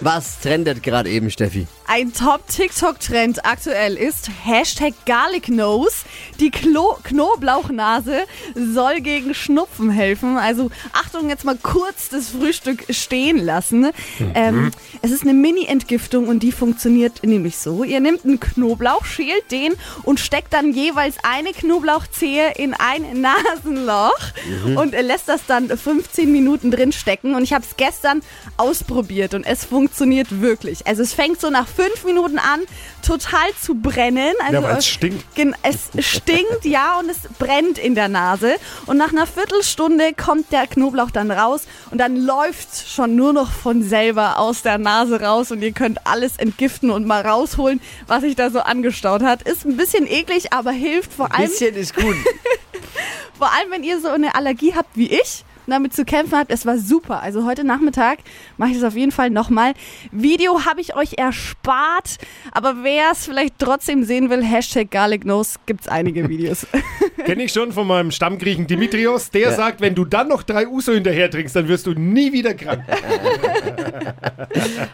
Was trendet gerade eben, Steffi? Ein Top-TikTok-Trend aktuell ist Hashtag Garlic Nose. Die Klo Knoblauchnase soll gegen Schnupfen helfen. Also Achtung, jetzt mal kurz das Frühstück stehen lassen. Ähm, es ist eine Mini-Entgiftung und die funktioniert nämlich so. Ihr nehmt einen Knoblauch, schält den und steckt dann jeweils eine Knoblauchzehe in ein Nasenloch und lässt das dann 15 Minuten drin stecken. Und ich habe es gestern ausprobiert und es funktioniert wirklich. Also es fängt so nach fünf Minuten an, total zu brennen. Also Ja, weil es stinkt. Es stinkt, ja, und es brennt in der Nase. Und nach einer Viertelstunde kommt der Knoblauch dann raus und dann läuft schon nur noch von selber aus der Nase raus und ihr könnt alles entgiften und mal rausholen, was sich da so angestaut hat. Ist ein bisschen eklig, aber hilft vor allem, Bisschen ist gut. vor allem, wenn ihr so eine Allergie habt wie ich. Damit zu kämpfen habt, es war super. Also heute Nachmittag mache ich das auf jeden Fall nochmal. Video habe ich euch erspart, aber wer es vielleicht trotzdem sehen will, Hashtag Garlic Nose, gibt es einige Videos. Kenne ich schon von meinem Stammgriechen Dimitrios. Der sagt, wenn du dann noch drei Uso hinterher trinkst, dann wirst du nie wieder krank.